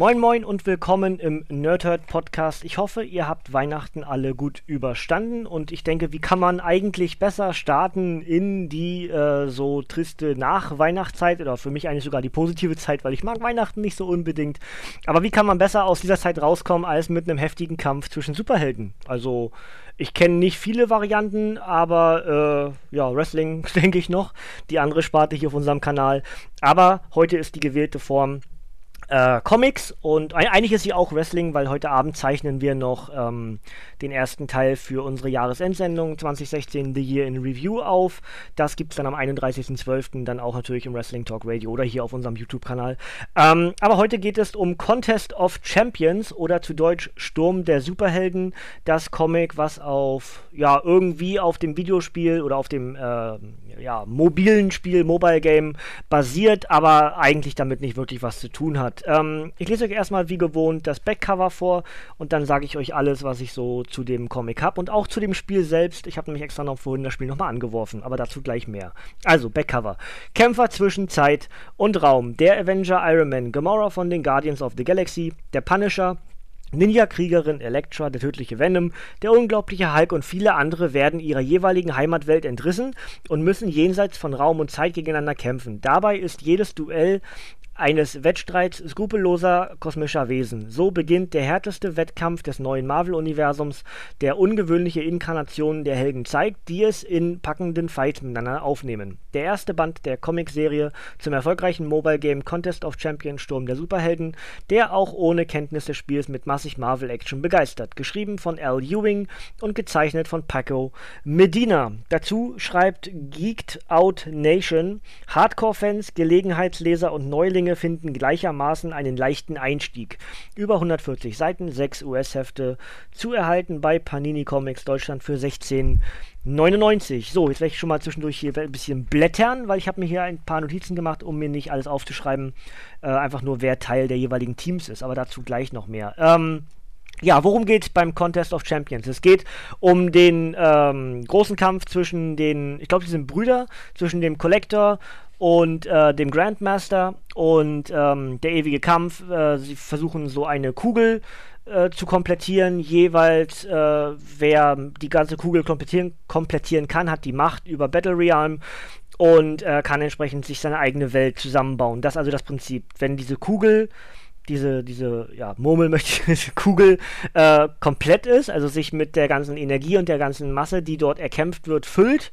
Moin Moin und willkommen im Nerdhurt Podcast. Ich hoffe, ihr habt Weihnachten alle gut überstanden und ich denke, wie kann man eigentlich besser starten in die äh, so triste Nachweihnachtszeit oder für mich eigentlich sogar die positive Zeit, weil ich mag Weihnachten nicht so unbedingt. Aber wie kann man besser aus dieser Zeit rauskommen als mit einem heftigen Kampf zwischen Superhelden? Also ich kenne nicht viele Varianten, aber äh, ja, Wrestling denke ich noch, die andere Sparte hier auf unserem Kanal. Aber heute ist die gewählte Form äh, Comics und eigentlich ist sie auch Wrestling, weil heute Abend zeichnen wir noch ähm, den ersten Teil für unsere Jahresendsendung 2016 The Year in Review auf. Das gibt es dann am 31.12. dann auch natürlich im Wrestling Talk Radio oder hier auf unserem YouTube-Kanal. Ähm, aber heute geht es um Contest of Champions oder zu Deutsch Sturm der Superhelden. Das Comic, was auf, ja, irgendwie auf dem Videospiel oder auf dem, äh, ja, mobilen Spiel, Mobile Game basiert, aber eigentlich damit nicht wirklich was zu tun hat. Ähm, ich lese euch erstmal wie gewohnt das Backcover vor und dann sage ich euch alles, was ich so zu dem Comic habe und auch zu dem Spiel selbst. Ich habe nämlich extra noch vorhin das Spiel nochmal angeworfen, aber dazu gleich mehr. Also, Backcover. Kämpfer zwischen Zeit und Raum. Der Avenger Iron Man, Gamora von den Guardians of the Galaxy, der Punisher, Ninja-Kriegerin Elektra, der tödliche Venom, der unglaubliche Hulk und viele andere werden ihrer jeweiligen Heimatwelt entrissen und müssen jenseits von Raum und Zeit gegeneinander kämpfen. Dabei ist jedes Duell eines Wettstreits skrupelloser kosmischer Wesen. So beginnt der härteste Wettkampf des neuen Marvel-Universums, der ungewöhnliche Inkarnationen der Helden zeigt, die es in packenden Fights miteinander aufnehmen. Der erste Band der Comicserie zum erfolgreichen Mobile-Game Contest of Champions Sturm der Superhelden, der auch ohne Kenntnis des Spiels mit massig Marvel-Action begeistert. Geschrieben von Al Ewing und gezeichnet von Paco Medina. Dazu schreibt Geeked Out Nation, Hardcore-Fans, Gelegenheitsleser und Neulinge Dinge finden gleichermaßen einen leichten Einstieg. Über 140 Seiten, 6 US-Hefte zu erhalten bei Panini Comics Deutschland für 16,99. So, jetzt werde ich schon mal zwischendurch hier ein bisschen blättern, weil ich habe mir hier ein paar Notizen gemacht, um mir nicht alles aufzuschreiben. Äh, einfach nur, wer Teil der jeweiligen Teams ist, aber dazu gleich noch mehr. Ähm, ja, worum geht es beim Contest of Champions? Es geht um den ähm, großen Kampf zwischen den, ich glaube, sie sind Brüder, zwischen dem Collector und äh, dem Grandmaster und ähm, der ewige Kampf. Äh, sie versuchen so eine Kugel äh, zu komplettieren. Jeweils, äh, wer die ganze Kugel komplettieren, komplettieren kann, hat die Macht über Battle Realm und äh, kann entsprechend sich seine eigene Welt zusammenbauen. Das ist also das Prinzip. Wenn diese Kugel diese, diese, ja, Murmel möchte ich, Kugel äh, komplett ist, also sich mit der ganzen Energie und der ganzen Masse, die dort erkämpft wird, füllt,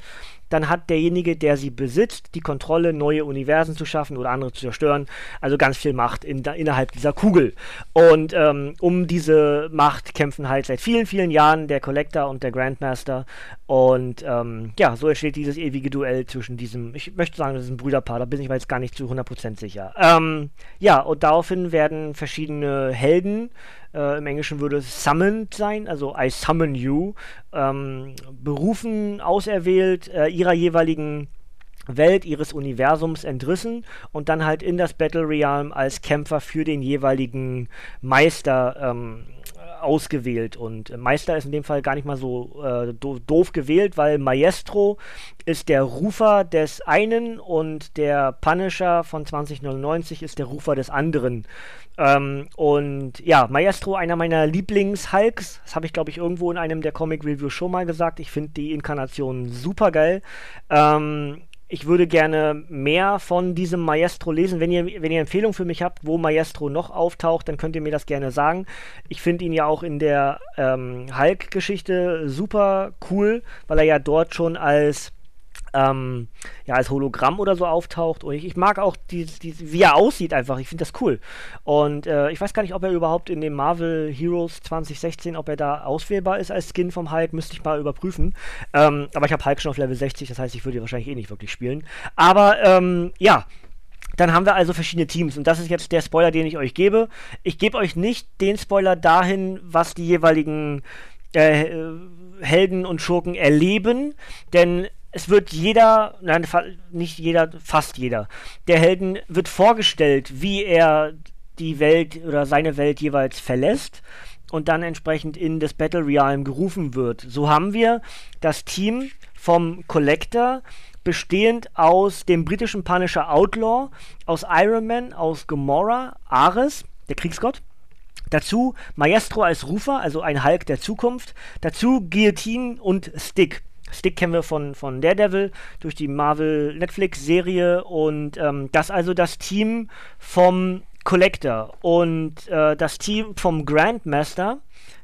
dann hat derjenige, der sie besitzt, die Kontrolle, neue Universen zu schaffen oder andere zu zerstören. Also ganz viel Macht in, innerhalb dieser Kugel. Und ähm, um diese Macht kämpfen halt seit vielen, vielen Jahren der Collector und der Grandmaster. Und ähm, ja, so entsteht dieses ewige Duell zwischen diesem, ich möchte sagen, das ist ein Brüderpaar, da bin ich mir jetzt gar nicht zu 100% sicher. Ähm, ja, und daraufhin werden verschiedene Helden äh, Im Englischen würde summoned sein, also I summon you. Ähm, berufen, auserwählt, äh, ihrer jeweiligen Welt, ihres Universums entrissen und dann halt in das Battle Realm als Kämpfer für den jeweiligen Meister ähm, ausgewählt. Und Meister ist in dem Fall gar nicht mal so äh, do doof gewählt, weil Maestro ist der Rufer des einen und der Punisher von 2099 ist der Rufer des anderen. Ähm, und ja, Maestro, einer meiner Lieblings-Hulks. Das habe ich, glaube ich, irgendwo in einem der Comic-Reviews schon mal gesagt. Ich finde die Inkarnation super geil. Ähm, ich würde gerne mehr von diesem Maestro lesen. Wenn ihr, wenn ihr Empfehlungen für mich habt, wo Maestro noch auftaucht, dann könnt ihr mir das gerne sagen. Ich finde ihn ja auch in der ähm, Hulk-Geschichte super cool, weil er ja dort schon als ähm, ja, als Hologramm oder so auftaucht. Und ich, ich mag auch, die, die, wie er aussieht einfach. Ich finde das cool. Und äh, ich weiß gar nicht, ob er überhaupt in dem Marvel Heroes 2016, ob er da auswählbar ist als Skin vom Hulk. Müsste ich mal überprüfen. Ähm, aber ich habe Hulk schon auf Level 60, das heißt, ich würde ihn wahrscheinlich eh nicht wirklich spielen. Aber ähm, ja, dann haben wir also verschiedene Teams und das ist jetzt der Spoiler, den ich euch gebe. Ich gebe euch nicht den Spoiler dahin, was die jeweiligen äh, Helden und Schurken erleben, denn es wird jeder, nein, nicht jeder, fast jeder, der Helden wird vorgestellt, wie er die Welt oder seine Welt jeweils verlässt und dann entsprechend in das Battle Realm gerufen wird. So haben wir das Team vom Collector, bestehend aus dem britischen Punisher Outlaw, aus Iron Man, aus Gamora, Ares, der Kriegsgott. Dazu Maestro als Rufer, also ein Hulk der Zukunft. Dazu Guillotine und Stick. Stick kennen wir von, von Daredevil durch die Marvel Netflix-Serie und ähm, das also das Team vom Collector und äh, das Team vom Grandmaster,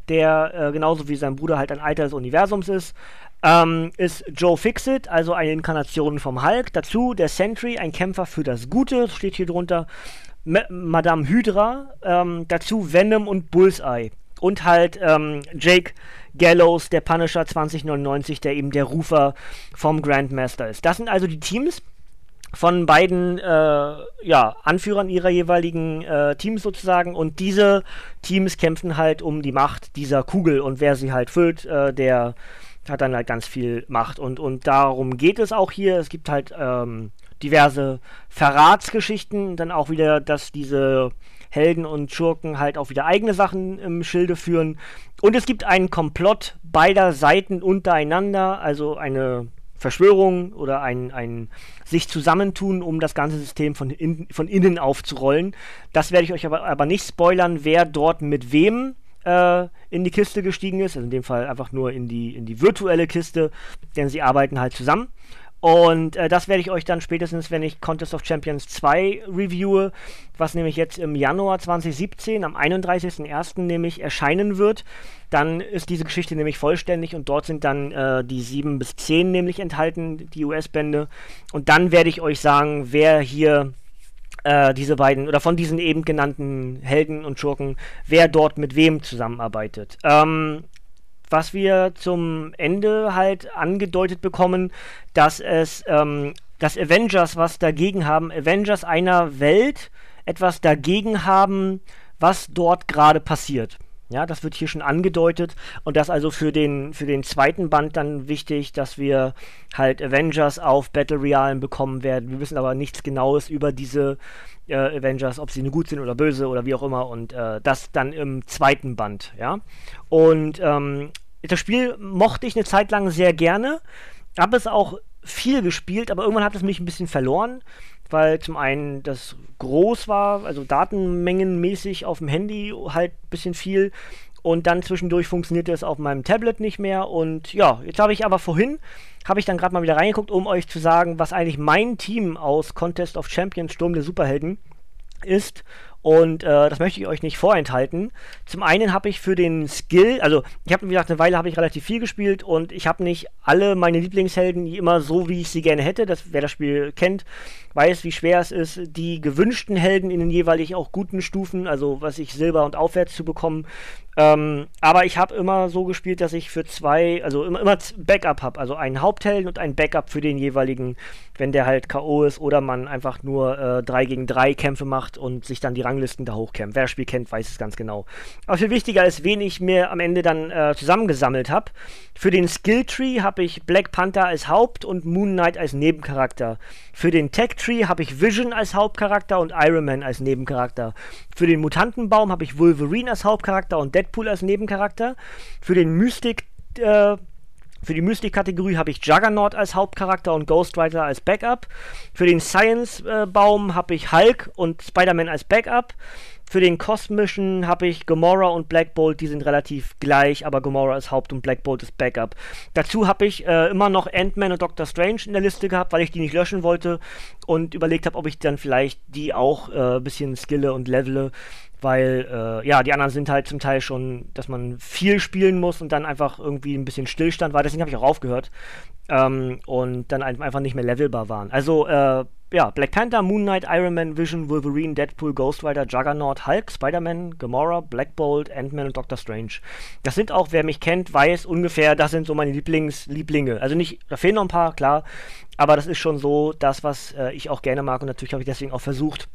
der äh, genauso wie sein Bruder halt ein Alter des Universums ist, ähm, ist Joe Fixit, also eine Inkarnation vom Hulk. Dazu der Sentry, ein Kämpfer für das Gute, steht hier drunter. M Madame Hydra, ähm, dazu Venom und Bullseye. Und halt ähm, Jake Gallows, der Punisher 2099, der eben der Rufer vom Grandmaster ist. Das sind also die Teams von beiden äh, ja, Anführern ihrer jeweiligen äh, Teams sozusagen und diese Teams kämpfen halt um die Macht dieser Kugel und wer sie halt füllt, äh, der hat dann halt ganz viel Macht und, und darum geht es auch hier. Es gibt halt ähm, diverse Verratsgeschichten, dann auch wieder, dass diese Helden und Schurken halt auch wieder eigene Sachen im Schilde führen. Und es gibt einen Komplott beider Seiten untereinander, also eine Verschwörung oder ein, ein sich zusammentun, um das ganze System von, in, von innen aufzurollen. Das werde ich euch aber, aber nicht spoilern, wer dort mit wem äh, in die Kiste gestiegen ist. Also in dem Fall einfach nur in die, in die virtuelle Kiste, denn sie arbeiten halt zusammen. Und äh, das werde ich euch dann spätestens, wenn ich Contest of Champions 2 reviewe, was nämlich jetzt im Januar 2017, am 31.01. nämlich erscheinen wird, dann ist diese Geschichte nämlich vollständig und dort sind dann äh, die 7 bis 10 nämlich enthalten, die US-Bände. Und dann werde ich euch sagen, wer hier äh, diese beiden oder von diesen eben genannten Helden und Schurken, wer dort mit wem zusammenarbeitet. Ähm, was wir zum Ende halt angedeutet bekommen, dass es ähm, dass Avengers was dagegen haben, Avengers einer Welt etwas dagegen haben, was dort gerade passiert. Ja, das wird hier schon angedeutet und das also für den, für den zweiten Band dann wichtig, dass wir halt Avengers auf Battle Realen bekommen werden. Wir wissen aber nichts Genaues über diese äh, Avengers, ob sie nur gut sind oder böse oder wie auch immer und äh, das dann im zweiten Band, ja. Und ähm, das Spiel mochte ich eine Zeit lang sehr gerne, habe es auch viel gespielt, aber irgendwann hat es mich ein bisschen verloren, weil zum einen das groß war, also datenmengenmäßig auf dem Handy halt ein bisschen viel und dann zwischendurch funktionierte es auf meinem Tablet nicht mehr und ja, jetzt habe ich aber vorhin, habe ich dann gerade mal wieder reingeguckt, um euch zu sagen, was eigentlich mein Team aus Contest of Champions Sturm der Superhelden ist und äh, das möchte ich euch nicht vorenthalten. Zum einen habe ich für den Skill, also ich habe, wie gesagt, eine Weile habe ich relativ viel gespielt und ich habe nicht alle meine Lieblingshelden immer so, wie ich sie gerne hätte. Das, wer das Spiel kennt, weiß, wie schwer es ist, die gewünschten Helden in den jeweilig auch guten Stufen, also was ich Silber und aufwärts zu bekommen. Ähm, aber ich habe immer so gespielt, dass ich für zwei, also immer, immer Backup habe, also einen Haupthelden und einen Backup für den jeweiligen, wenn der halt K.O. ist oder man einfach nur äh, 3 gegen 3 Kämpfe macht und sich dann die Ranglisten da hochkämpft. Wer das Spiel kennt, weiß es ganz genau. Aber viel wichtiger ist, wen ich mir am Ende dann äh, zusammengesammelt habe. Für den Skilltree habe ich Black Panther als Haupt- und Moon Knight als Nebencharakter. Für den Tech Tree habe ich Vision als Hauptcharakter und Iron Man als Nebencharakter. Für den Mutantenbaum habe ich Wolverine als Hauptcharakter und Deadpool als Nebencharakter. Für den Mystic äh, für die Mystic-Kategorie habe ich Juggernaut als Hauptcharakter und Ghost Rider als Backup. Für den Science-Baum äh, habe ich Hulk und Spider-Man als Backup. Für den kosmischen habe ich Gamora und Black Bolt, die sind relativ gleich, aber Gamora ist Haupt und Black Bolt ist Backup. Dazu habe ich äh, immer noch Ant-Man und Doctor Strange in der Liste gehabt, weil ich die nicht löschen wollte und überlegt habe, ob ich dann vielleicht die auch ein äh, bisschen skille und levele, weil äh, ja, die anderen sind halt zum Teil schon, dass man viel spielen muss und dann einfach irgendwie ein bisschen Stillstand war. Deswegen habe ich auch aufgehört ähm, und dann einfach nicht mehr levelbar waren. Also äh, ja, Black Panther, Moon Knight, Iron Man, Vision, Wolverine, Deadpool, Ghost Rider, Juggernaut, Hulk, Spider-Man, Gamora, Black Bolt, Ant-Man und Doctor Strange. Das sind auch, wer mich kennt, weiß ungefähr, das sind so meine Lieblingslieblinge. Also nicht, da fehlen noch ein paar, klar, aber das ist schon so das, was äh, ich auch gerne mag und natürlich habe ich deswegen auch versucht,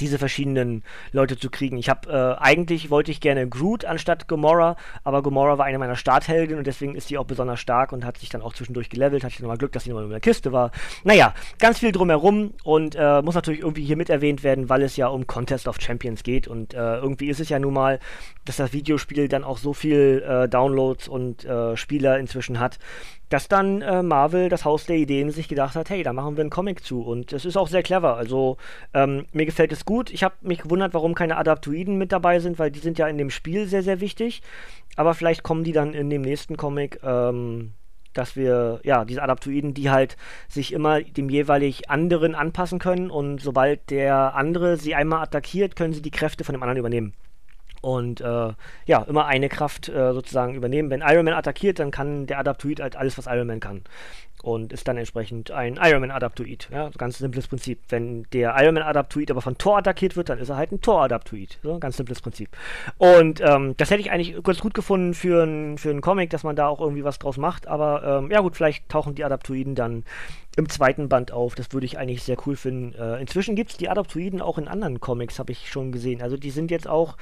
diese verschiedenen Leute zu kriegen. Ich habe äh, eigentlich wollte ich gerne Groot anstatt Gamora, aber Gamora war eine meiner Starthelden und deswegen ist sie auch besonders stark und hat sich dann auch zwischendurch gelevelt. Hatte ich nochmal Glück, dass sie nochmal in der Kiste war. Naja, ganz viel drumherum und äh, muss natürlich irgendwie hier mit erwähnt werden, weil es ja um Contest of Champions geht und äh, irgendwie ist es ja nun mal, dass das Videospiel dann auch so viel äh, Downloads und äh, Spieler inzwischen hat, dass dann äh, Marvel, das Haus der Ideen, sich gedacht hat, hey, da machen wir einen Comic zu. Und es ist auch sehr clever. Also ähm, mir gefällt es gut. Ich habe mich gewundert, warum keine Adaptoiden mit dabei sind, weil die sind ja in dem Spiel sehr, sehr wichtig. Aber vielleicht kommen die dann in dem nächsten Comic, ähm, dass wir, ja, diese Adaptoiden, die halt sich immer dem jeweilig anderen anpassen können und sobald der andere sie einmal attackiert, können sie die Kräfte von dem anderen übernehmen und äh, ja, immer eine Kraft äh, sozusagen übernehmen. Wenn Iron Man attackiert, dann kann der Adaptoid halt alles, was Iron Man kann und ist dann entsprechend ein Ironman-Adaptoid. Ja, ganz simples Prinzip. Wenn der Ironman-Adaptoid aber von Thor attackiert wird, dann ist er halt ein Thor-Adaptoid. So, ganz simples Prinzip. Und ähm, das hätte ich eigentlich ganz gut gefunden für einen für Comic, dass man da auch irgendwie was draus macht. Aber ähm, ja gut, vielleicht tauchen die Adaptoiden dann im zweiten Band auf. Das würde ich eigentlich sehr cool finden. Äh, inzwischen gibt es die Adaptoiden auch in anderen Comics, habe ich schon gesehen. Also die sind jetzt auch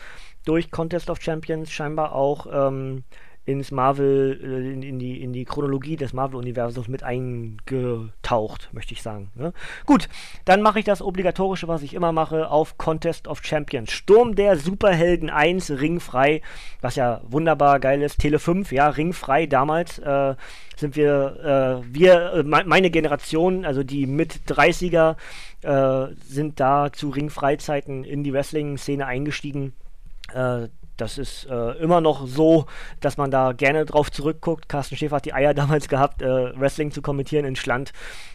durch Contest of Champions scheinbar auch ähm, ins Marvel, äh, in, in, die, in die Chronologie des Marvel-Universums mit eingetaucht, möchte ich sagen. Ne? Gut, dann mache ich das Obligatorische, was ich immer mache, auf Contest of Champions. Sturm der Superhelden 1, ringfrei, was ja wunderbar geil ist. Tele 5, ja, ringfrei damals. Äh, sind wir, äh, wir, äh, meine Generation, also die mit 30er, äh, sind da zu Ringfreizeiten in die Wrestling-Szene eingestiegen. Das ist äh, immer noch so, dass man da gerne drauf zurückguckt. Carsten Schäfer hat die Eier damals gehabt, äh, Wrestling zu kommentieren in Schland.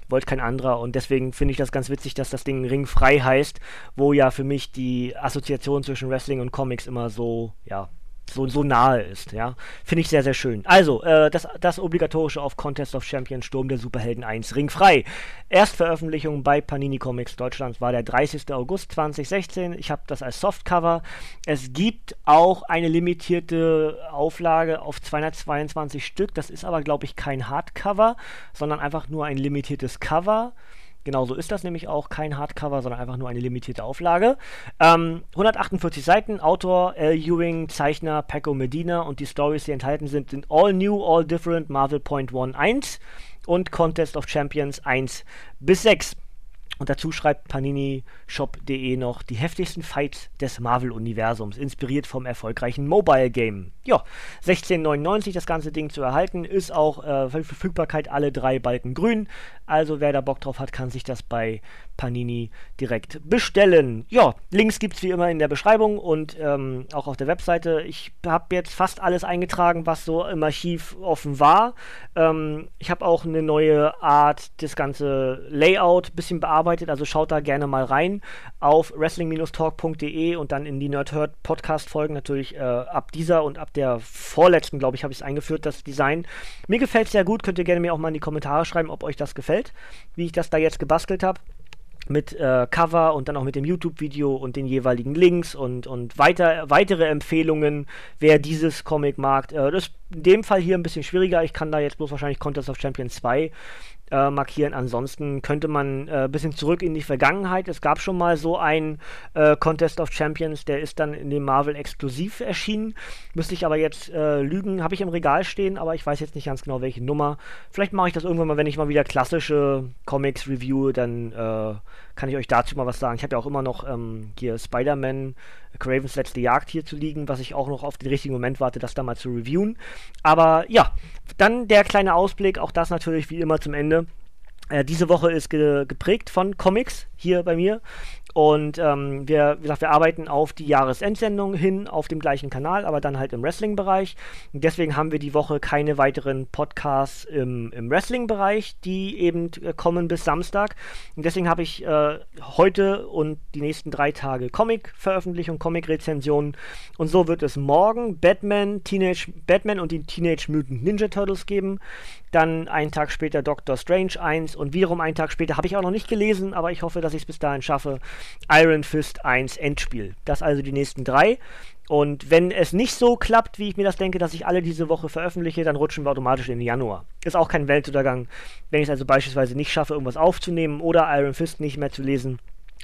Wollte kein anderer. Und deswegen finde ich das ganz witzig, dass das Ding Ring frei heißt, wo ja für mich die Assoziation zwischen Wrestling und Comics immer so, ja, so, so nahe ist, ja. Finde ich sehr, sehr schön. Also, äh, das, das obligatorische auf Contest of Champions Sturm der Superhelden 1 ringfrei. Erstveröffentlichung bei Panini Comics Deutschland war der 30. August 2016. Ich habe das als Softcover. Es gibt auch eine limitierte Auflage auf 222 Stück. Das ist aber, glaube ich, kein Hardcover, sondern einfach nur ein limitiertes Cover. Genauso ist das nämlich auch kein Hardcover, sondern einfach nur eine limitierte Auflage. Ähm, 148 Seiten, Autor L. Ewing, Zeichner Paco Medina und die Stories, die enthalten sind, sind All New, All Different, Marvel Point 1 1 und Contest of Champions 1 bis 6. Und dazu schreibt PaniniShop.de noch die heftigsten Fights des Marvel-Universums, inspiriert vom erfolgreichen Mobile-Game. Ja, 16,99 das ganze Ding zu erhalten, ist auch äh, Verfügbarkeit alle drei Balken grün. Also wer da Bock drauf hat, kann sich das bei Panini direkt bestellen. Ja, Links gibt es wie immer in der Beschreibung und ähm, auch auf der Webseite. Ich habe jetzt fast alles eingetragen, was so im Archiv offen war. Ähm, ich habe auch eine neue Art, das ganze Layout ein bisschen bearbeitet, also schaut da gerne mal rein auf wrestling-talk.de und dann in die Nerdhurt Podcast folgen. Natürlich äh, ab dieser und ab der vorletzten, glaube ich, habe ich es eingeführt, das Design. Mir gefällt es sehr gut, könnt ihr gerne mir auch mal in die Kommentare schreiben, ob euch das gefällt, wie ich das da jetzt gebastelt habe mit äh, Cover und dann auch mit dem YouTube-Video und den jeweiligen Links und, und weiter, weitere Empfehlungen, wer dieses Comic mag. Äh, das in dem Fall hier ein bisschen schwieriger. Ich kann da jetzt bloß wahrscheinlich Contest of Champions 2 äh, markieren. Ansonsten könnte man ein äh, bisschen zurück in die Vergangenheit. Es gab schon mal so ein äh, Contest of Champions, der ist dann in dem Marvel exklusiv erschienen. Müsste ich aber jetzt äh, lügen, habe ich im Regal stehen, aber ich weiß jetzt nicht ganz genau, welche Nummer. Vielleicht mache ich das irgendwann mal, wenn ich mal wieder klassische Comics review, dann äh, kann ich euch dazu mal was sagen. Ich habe ja auch immer noch ähm, hier Spider-Man, Cravens letzte Jagd hier zu liegen, was ich auch noch auf den richtigen Moment warte, das da mal zu reviewen. Aber ja, dann der kleine Ausblick, auch das natürlich wie immer zum Ende. Äh, diese Woche ist ge geprägt von Comics hier bei mir. Und ähm, wir, wie gesagt, wir arbeiten auf die Jahresendsendung hin auf dem gleichen Kanal, aber dann halt im Wrestling-Bereich. Deswegen haben wir die Woche keine weiteren Podcasts im, im Wrestling-Bereich, die eben äh, kommen bis Samstag. Und deswegen habe ich äh, heute und die nächsten drei Tage Comic-Veröffentlichung, Comic-Rezensionen. Und so wird es morgen Batman, Teenage Batman und die Teenage Mutant Ninja Turtles geben. Dann einen Tag später Doctor Strange 1 und wiederum einen Tag später habe ich auch noch nicht gelesen, aber ich hoffe, dass ich es bis dahin schaffe. Iron Fist 1 Endspiel. Das also die nächsten drei. Und wenn es nicht so klappt, wie ich mir das denke, dass ich alle diese Woche veröffentliche, dann rutschen wir automatisch in den Januar. Ist auch kein Weltuntergang. Wenn ich es also beispielsweise nicht schaffe, irgendwas aufzunehmen oder Iron Fist nicht mehr zu lesen,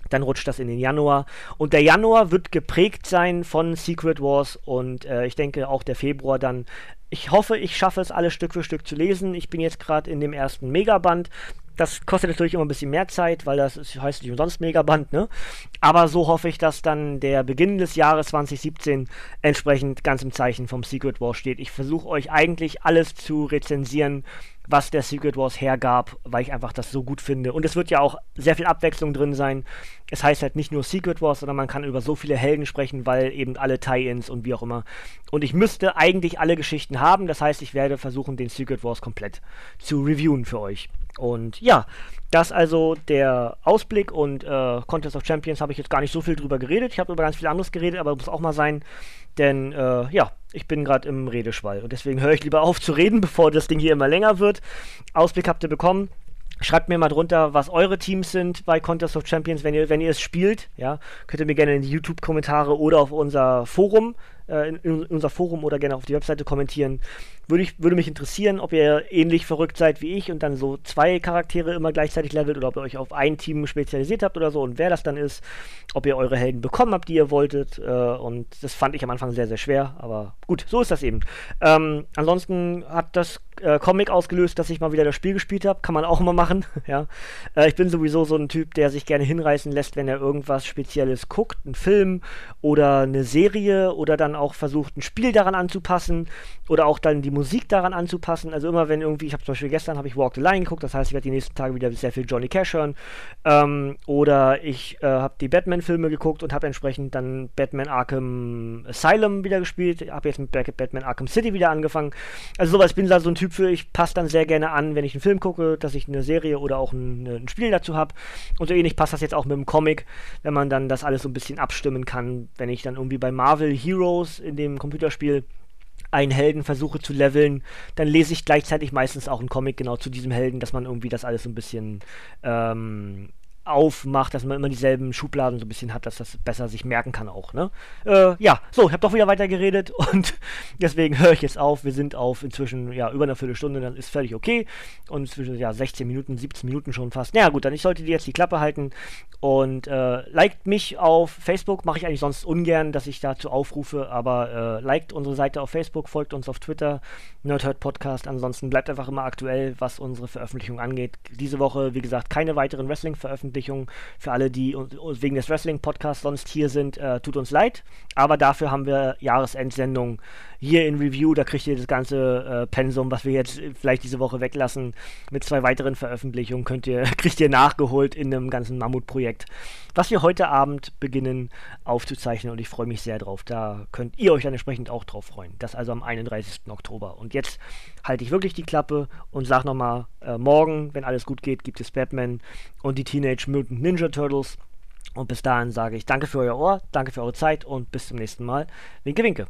dann rutscht das in den Januar. Und der Januar wird geprägt sein von Secret Wars und äh, ich denke auch der Februar dann. Ich hoffe, ich schaffe es alles Stück für Stück zu lesen. Ich bin jetzt gerade in dem ersten Megaband Das kostet natürlich immer ein bisschen mehr Zeit, weil das ist, heißt nicht umsonst Megaband, ne? Aber so hoffe ich, dass dann der Beginn des Jahres 2017 entsprechend ganz im Zeichen vom Secret War steht. Ich versuche euch eigentlich alles zu rezensieren, was der Secret Wars hergab, weil ich einfach das so gut finde. Und es wird ja auch sehr viel Abwechslung drin sein. Es heißt halt nicht nur Secret Wars, sondern man kann über so viele Helden sprechen, weil eben alle Tie-Ins und wie auch immer. Und ich müsste eigentlich alle Geschichten haben. Das heißt, ich werde versuchen, den Secret Wars komplett zu reviewen für euch. Und ja, das also der Ausblick und äh, Contest of Champions habe ich jetzt gar nicht so viel drüber geredet. Ich habe über ganz viel anderes geredet, aber muss auch mal sein, denn äh, ja, ich bin gerade im Redeschwall und deswegen höre ich lieber auf zu reden, bevor das Ding hier immer länger wird. Ausblick habt ihr bekommen. Schreibt mir mal drunter, was eure Teams sind bei Contest of Champions, wenn ihr, wenn ihr es spielt. Ja, könnt ihr mir gerne in die YouTube-Kommentare oder auf unser Forum, äh, in, in, unser Forum oder gerne auf die Webseite kommentieren. Würde, ich, würde mich interessieren, ob ihr ähnlich verrückt seid wie ich und dann so zwei Charaktere immer gleichzeitig levelt oder ob ihr euch auf ein Team spezialisiert habt oder so und wer das dann ist, ob ihr eure Helden bekommen habt, die ihr wolltet. Äh, und das fand ich am Anfang sehr, sehr schwer, aber gut, so ist das eben. Ähm, ansonsten hat das äh, Comic ausgelöst, dass ich mal wieder das Spiel gespielt habe. Kann man auch immer machen. ja. Äh, ich bin sowieso so ein Typ, der sich gerne hinreißen lässt, wenn er irgendwas Spezielles guckt, einen Film oder eine Serie oder dann auch versucht, ein Spiel daran anzupassen oder auch dann die Musik daran anzupassen. Also immer wenn irgendwie, ich habe zum Beispiel gestern habe ich Walk the Line geguckt, das heißt, ich werde die nächsten Tage wieder sehr viel Johnny Cash hören. Ähm, oder ich äh, habe die Batman-Filme geguckt und habe entsprechend dann Batman Arkham Asylum wieder gespielt. Habe jetzt mit Batman Arkham City wieder angefangen. Also sowas, ich bin da so ein Typ für, ich passe dann sehr gerne an, wenn ich einen Film gucke, dass ich eine Serie oder auch ein, ein Spiel dazu habe. Und so ähnlich passt das jetzt auch mit dem Comic, wenn man dann das alles so ein bisschen abstimmen kann. Wenn ich dann irgendwie bei Marvel Heroes in dem Computerspiel einen Helden versuche zu leveln, dann lese ich gleichzeitig meistens auch einen Comic genau zu diesem Helden, dass man irgendwie das alles so ein bisschen ähm, aufmacht, dass man immer dieselben Schubladen so ein bisschen hat, dass das besser sich merken kann auch, ne? Äh, ja, so, ich habe doch wieder weiter geredet und deswegen höre ich jetzt auf. Wir sind auf inzwischen, ja, über eine Viertelstunde, dann ist völlig okay. Und zwischen, ja, 16 Minuten, 17 Minuten schon fast. Naja, gut, dann ich sollte dir jetzt die Klappe halten und äh, liked mich auf Facebook, mache ich eigentlich sonst ungern, dass ich dazu aufrufe, aber äh, liked unsere Seite auf Facebook, folgt uns auf Twitter, Nerdhurt Podcast. Ansonsten bleibt einfach immer aktuell, was unsere Veröffentlichung angeht. Diese Woche, wie gesagt, keine weiteren Wrestling-Veröffentlichungen Veröffentlichung. Für alle, die wegen des Wrestling-Podcasts sonst hier sind, äh, tut uns leid. Aber dafür haben wir Jahresendsendung hier in Review. Da kriegt ihr das ganze äh, Pensum, was wir jetzt vielleicht diese Woche weglassen, mit zwei weiteren Veröffentlichungen könnt ihr, kriegt ihr nachgeholt in einem ganzen Mammutprojekt, was wir heute Abend beginnen aufzuzeichnen. Und ich freue mich sehr drauf. Da könnt ihr euch dann entsprechend auch drauf freuen. Das also am 31. Oktober. Und jetzt halte ich wirklich die Klappe und sage nochmal, äh, morgen, wenn alles gut geht, gibt es Batman und die Teenage Mutant Ninja Turtles. Und bis dahin sage ich danke für euer Ohr, danke für eure Zeit und bis zum nächsten Mal. Winke, winke.